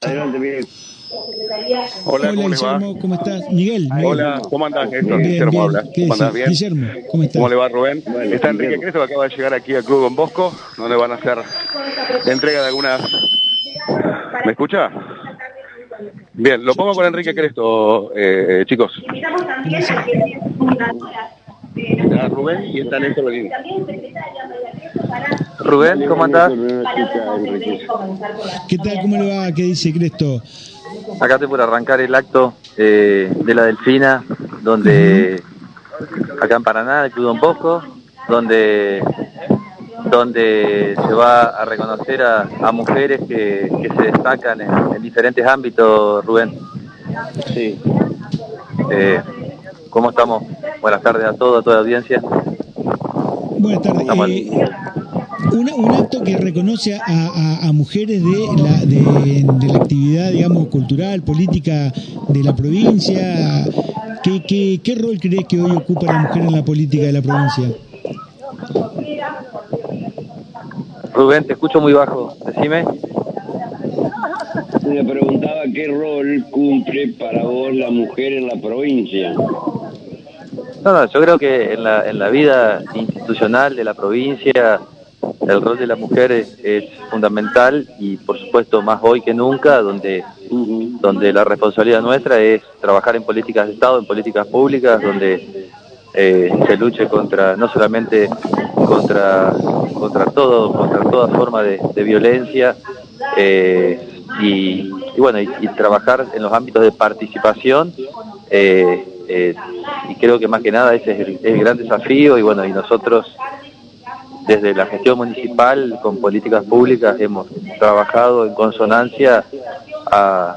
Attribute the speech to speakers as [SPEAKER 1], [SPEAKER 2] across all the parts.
[SPEAKER 1] Adelante, Miguel.
[SPEAKER 2] Hola,
[SPEAKER 3] Hola,
[SPEAKER 2] ¿cómo les va?
[SPEAKER 3] Guillermo, ¿cómo estás? Miguel. Miguel.
[SPEAKER 2] Hola, ¿cómo andás, Néstor?
[SPEAKER 3] Bien,
[SPEAKER 2] Guillermo
[SPEAKER 3] bien.
[SPEAKER 2] habla.
[SPEAKER 3] ¿Qué
[SPEAKER 2] ¿Cómo andás?
[SPEAKER 3] decís?
[SPEAKER 2] Bien.
[SPEAKER 3] Guillermo, ¿cómo estás?
[SPEAKER 2] ¿Cómo le va, Rubén?
[SPEAKER 1] Bueno,
[SPEAKER 2] Está Enrique. Cresto, que acaba de llegar aquí al Club Don Bosco, donde van a hacer entrega de algunas... ¿Me escucha? Bien, lo pongo con Enrique Cresto, eh, chicos. Está Rubén y está Néstor Benítez.
[SPEAKER 4] Rubén, ¿cómo andás?
[SPEAKER 3] ¿Qué tal? ¿Cómo le va? ¿Qué dice Cresto?
[SPEAKER 4] Acá estoy por arrancar el acto eh, de la Delfina, donde acá en Paraná, el Club Don Bosco, donde donde se va a reconocer a, a mujeres que, que se destacan en, en diferentes ámbitos, Rubén.
[SPEAKER 1] Sí.
[SPEAKER 4] Eh, ¿Cómo estamos? Buenas tardes a todos, a toda la audiencia.
[SPEAKER 3] Buenas tardes. Eh, una- un acto que reconoce a, a- a mujeres de la, de, de la actividad, digamos, cultural, política de la provincia. ¿Qué, qué, qué rol crees que hoy ocupa la mujer en la política de la provincia?
[SPEAKER 4] Rubén, te escucho muy bajo, decime.
[SPEAKER 1] Le preguntaba qué rol cumple para vos la mujer en la provincia.
[SPEAKER 4] No, no, yo creo que en la, en la vida institucional de la provincia el rol de la mujer es, fundamental y por supuesto más hoy que nunca, donde, donde la responsabilidad nuestra es trabajar en políticas de Estado, en políticas públicas, donde eh, se luche contra, no solamente contra, contra todo, contra toda forma de, violencia, eh, y, bueno, y, trabajar en los ámbitos de participación, eh, y creo que más que nada ese es el gran desafío, y bueno, y nosotros desde la gestión municipal con políticas públicas hemos trabajado en consonancia a,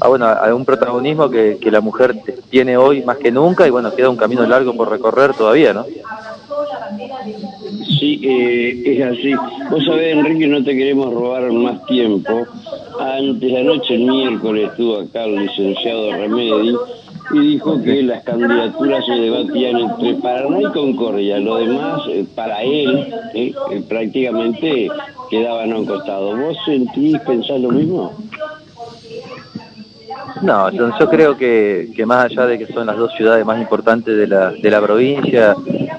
[SPEAKER 4] a, bueno, a un protagonismo que, la mujer tiene hoy más que nunca y bueno, queda un camino largo por recorrer todavía, ¿no?
[SPEAKER 1] Sí, eh, es así. Vos sabés, Enrique, no te queremos robar más tiempo. Antes de anoche, el miércoles, estuvo acá el licenciado Remedi y dijo que las candidaturas se debatían entre Paraná y Concordia. Lo demás, eh, para él, eh, eh, prácticamente quedaban a un costado. ¿Vos sentís, pensás lo mismo?
[SPEAKER 4] No, yo, creo que, que más allá de que son las dos ciudades más importantes de la, de la provincia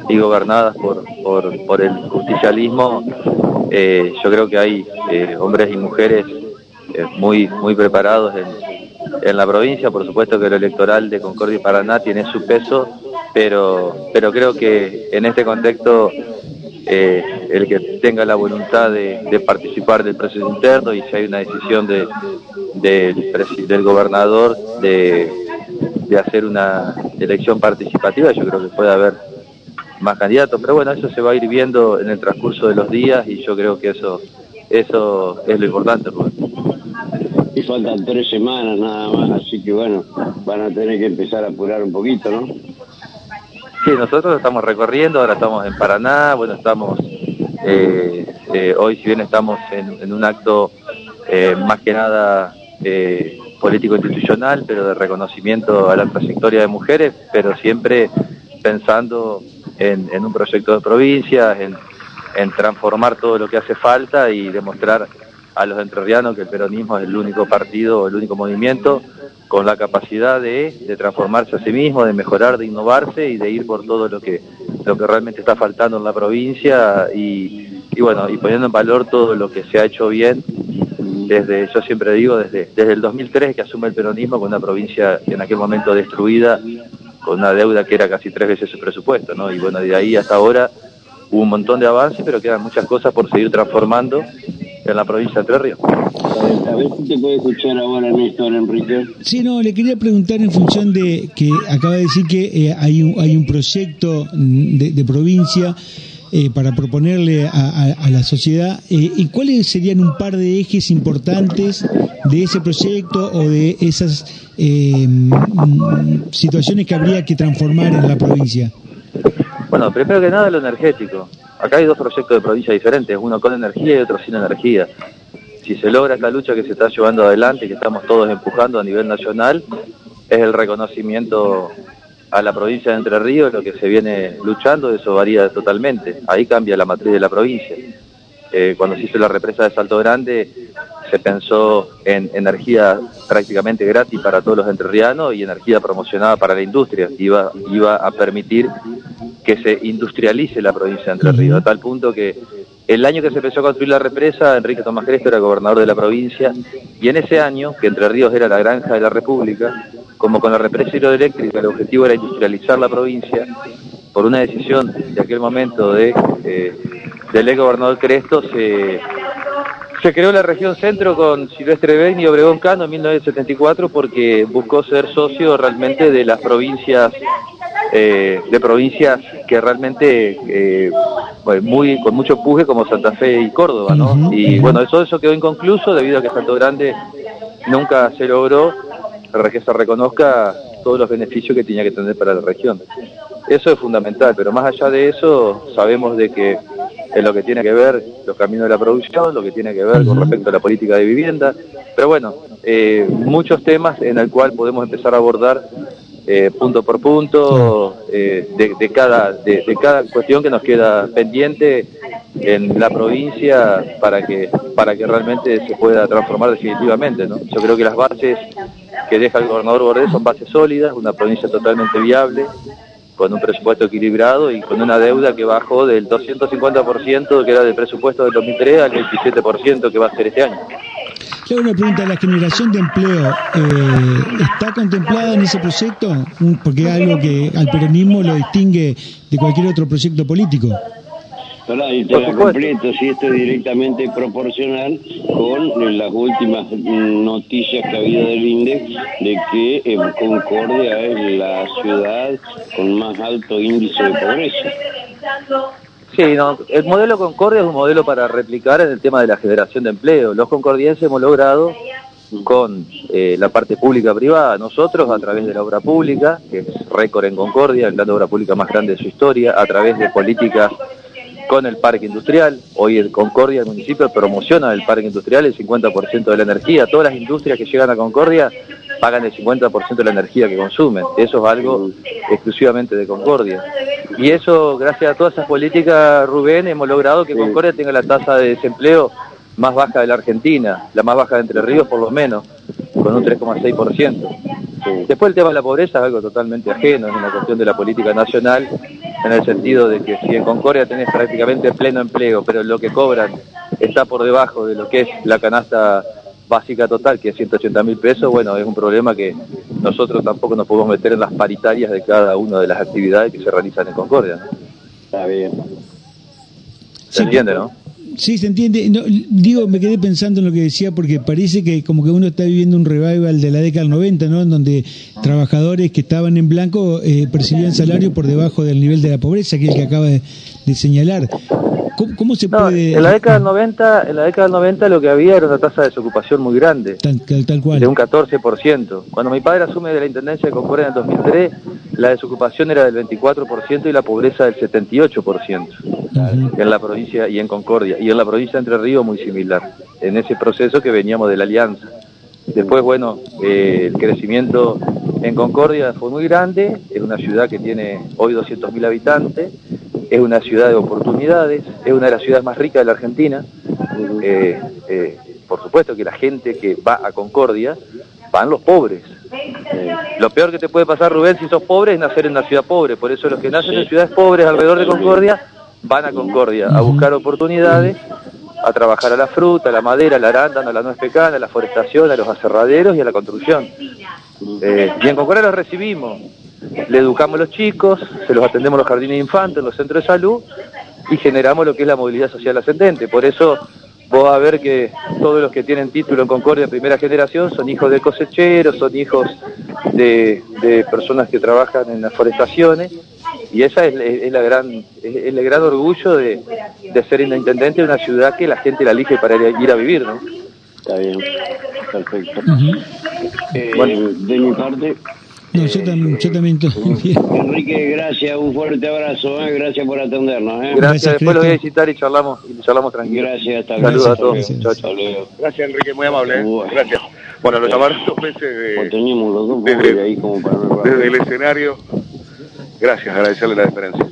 [SPEAKER 4] y gobernadas por, por, por el justicialismo, yo creo que hay hombres y mujeres muy, muy preparados en, en la provincia. Por supuesto que lo electoral de Concordia y Paraná tiene su peso, pero, pero creo que en este contexto eh, el que tenga la voluntad de, participar del proceso interno y si hay una decisión de, del, del gobernador de, hacer una elección participativa, yo creo que puede haber más candidatos, pero bueno, eso se va a ir viendo en el transcurso de los días y yo creo que eso eso es lo importante.
[SPEAKER 1] Y faltan tres semanas nada más, así que bueno, van a tener que empezar a apurar un poquito, ¿no?
[SPEAKER 4] Sí, nosotros estamos recorriendo, ahora estamos en Paraná, bueno, estamos, eh, eh, hoy si bien estamos en, en un acto eh, más que nada eh, político-institucional, pero de reconocimiento a la trayectoria de mujeres, pero siempre pensando en, en un proyecto de provincia, en, en transformar todo lo que hace falta y demostrar a los entrerrianos que el peronismo es el único partido, el único movimiento con la capacidad de, de transformarse a sí mismo, de mejorar, de innovarse y de ir por todo lo que lo que realmente está faltando en la provincia y, bueno, y poniendo en valor todo lo que se ha hecho bien desde, yo siempre digo, desde, desde el 2003 que asume el peronismo con una provincia en aquel momento destruida, con una deuda que era casi tres veces su presupuesto, ¿no? Y bueno, de ahí hasta ahora hubo un montón de avances, pero quedan muchas cosas por seguir transformando en la provincia de Ríos.
[SPEAKER 1] A ver si te puede escuchar ahora Néstor Enrique.
[SPEAKER 3] Sí, no, le quería preguntar en función de que acaba de decir que eh, hay, un, hay un proyecto mm, de, de provincia eh, para proponerle a, a- a la sociedad, eh, ¿y cuáles serían un par de ejes importantes de ese proyecto o de esas eh, mm, situaciones que habría que transformar en la provincia?
[SPEAKER 4] Bueno, primero que nada lo energético. Acá hay dos proyectos de provincia diferentes, uno con energía y otro sin energía. Si se logra esta lucha que se está llevando adelante, que estamos todos empujando a nivel nacional, es el reconocimiento a la provincia de Entre Ríos, lo que se viene luchando, eso varía totalmente. Ahí cambia la matriz de la provincia. Eh, cuando se hizo la represa de Salto Grande, se pensó en energía prácticamente gratis para todos los entrerrianos y energía promocionada para la industria. Iba, iba a permitir que se industrialice la provincia de Entre Ríos, a tal punto que el año que se empezó a construir la represa, Enrique Tomás Cresto era gobernador de la provincia, y en ese año, que Entre Ríos era la granja de la República, como con la represa hidroeléctrica el objetivo era industrializar la provincia, por una decisión de aquel momento de, eh, del ex gobernador Cresto, se, se creó la región centro con Silvestre Ben y Obregón Cano en 1974 porque buscó ser socio realmente de las provincias eh, de provincias que realmente eh, muy con mucho puje como Santa Fe y Córdoba, ¿no? Y bueno, eso eso quedó inconcluso debido a que Santo Grande nunca se logró que se reconozca todos los beneficios que tenía que tener para la región. Eso es fundamental, pero más allá de eso, sabemos de que en lo que tiene que ver los caminos de la producción, lo que tiene que ver con respecto a la política de vivienda, pero bueno, eh, muchos temas en el cual podemos empezar a abordar eh, punto por punto eh, de, cada, de, cada cuestión que nos queda pendiente en la provincia para que para que realmente se pueda transformar definitivamente ¿no? yo creo que las bases que deja el gobernador Bordes son bases sólidas una provincia totalmente viable con un presupuesto equilibrado y con una deuda que bajó del 250% que era del presupuesto del 2003 al 27% que va a ser este año
[SPEAKER 3] le una pregunta, ¿la generación de empleo eh, está contemplada en ese proyecto? Porque es algo que al peronismo lo distingue de cualquier otro proyecto político.
[SPEAKER 1] Hola, y te la completo, si esto es directamente proporcional con las últimas noticias que ha habido del INDE de que eh, Concordia es la ciudad con más alto índice de pobreza.
[SPEAKER 4] Sí, no, el modelo Concordia es un modelo para replicar en el tema de la generación de empleo. Los concordienses hemos logrado con eh, la parte pública-privada, nosotros a través de la obra pública, que es récord en Concordia, de obra pública más grande de su historia, a través de políticas con el parque industrial. Hoy en Concordia, el municipio promociona el parque industrial el 50% de la energía. Todas las industrias que llegan a Concordia pagan el 50% de la energía que consumen. Eso es algo exclusivamente de Concordia. Y eso, gracias a todas esas políticas, Rubén, hemos logrado que Concordia tenga la tasa de desempleo más baja de la Argentina, la más baja de Entre Ríos por lo menos, con un 3,6%. Después el tema de la pobreza es algo totalmente ajeno, es una cuestión de la política nacional, en el sentido de que si en Concordia tenés prácticamente pleno empleo, pero lo que cobran está por debajo de lo que es la canasta básica total, que es 180 mil pesos, bueno, es un problema que nosotros tampoco nos podemos meter en las paritarias de cada una de las actividades que se realizan en Concordia.
[SPEAKER 1] Está bien.
[SPEAKER 4] ¿Se entiende, no?
[SPEAKER 3] Sí, se entiende. digo, me quedé pensando en lo que decía porque parece que como que uno está viviendo un revival de la década del 90, ¿no? En donde trabajadores que estaban en blanco eh, percibían salario por debajo del nivel de la pobreza, que es el que acaba de señalar. ¿Cómo, se puede...?
[SPEAKER 4] En la década del 90, en la década del 90 lo que había era una tasa de desocupación muy grande.
[SPEAKER 3] Tal, tal cual.
[SPEAKER 4] De un 14%. Cuando mi padre asume de la Intendencia de Concordia en el 2003, la desocupación era del 24% y la pobreza del 78%. En la provincia y en Concordia. Y en la provincia de Entre Ríos muy similar. En ese proceso que veníamos de la alianza. Después, bueno, eh, el crecimiento en Concordia fue muy grande, es una ciudad que tiene hoy 200.000 habitantes, es una ciudad de oportunidades, es una de las ciudades más ricas de la Argentina. Eh, eh, por supuesto que la gente que va a Concordia van los pobres. Lo peor que te puede pasar, Rubén, si sos pobre es nacer en una ciudad pobre. Por eso los que nacen en ciudades pobres alrededor de Concordia van a Concordia a buscar oportunidades, a trabajar a la fruta, a la madera, a la arándano, a la nuez pecana, a la forestación, a los aserraderos y a la construcción. y en Concordia los recibimos le educamos a los chicos, se los atendemos en los jardines de infantes, en los centros de salud y generamos lo que es la movilidad social ascendente. Por eso vos vas a ver que todos los que tienen título en Concordia de primera generación son hijos de cosecheros, son hijos de, personas que trabajan en las forestaciones y esa es, la gran, es, el gran orgullo de, ser intendente de una ciudad que la gente la elige para ir a, vivir, ¿no?
[SPEAKER 1] Está bien, perfecto. Eh, bueno, de mi parte,
[SPEAKER 3] no, yo también, yo también
[SPEAKER 1] Enrique, gracias, un fuerte abrazo, ¿eh? gracias por atendernos. ¿eh?
[SPEAKER 4] Gracias, después lo voy a visitar y charlamos, y charlamos tranquilo.
[SPEAKER 1] Gracias, hasta
[SPEAKER 4] Saludos a todos.
[SPEAKER 2] Gracias, Enrique, muy amable. ¿eh? Gracias. Bueno, lo llamaron dos veces
[SPEAKER 1] de,
[SPEAKER 2] desde, ahí como para desde el escenario. Gracias, agradecerle la diferencia.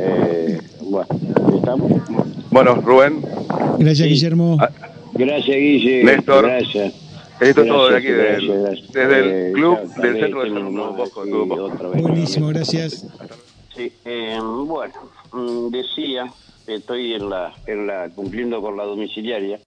[SPEAKER 1] Eh, bueno, ¿estamos?
[SPEAKER 2] Bueno, Rubén.
[SPEAKER 3] Gracias, Guillermo. Ah,
[SPEAKER 1] Gracias, Guille.
[SPEAKER 2] Néstor.
[SPEAKER 1] Gracias.
[SPEAKER 2] Esto es todo de
[SPEAKER 1] Gracias,
[SPEAKER 2] aquí, del-
[SPEAKER 1] gracias, gracias.
[SPEAKER 2] desde el
[SPEAKER 1] Eh,
[SPEAKER 2] club
[SPEAKER 1] tal
[SPEAKER 2] del Centro de
[SPEAKER 1] más
[SPEAKER 2] Bosco.
[SPEAKER 3] Buenísimo, gracias.
[SPEAKER 1] Sí, eh, bueno, mm, decía, estoy en la, en la cumpliendo con la domiciliaria.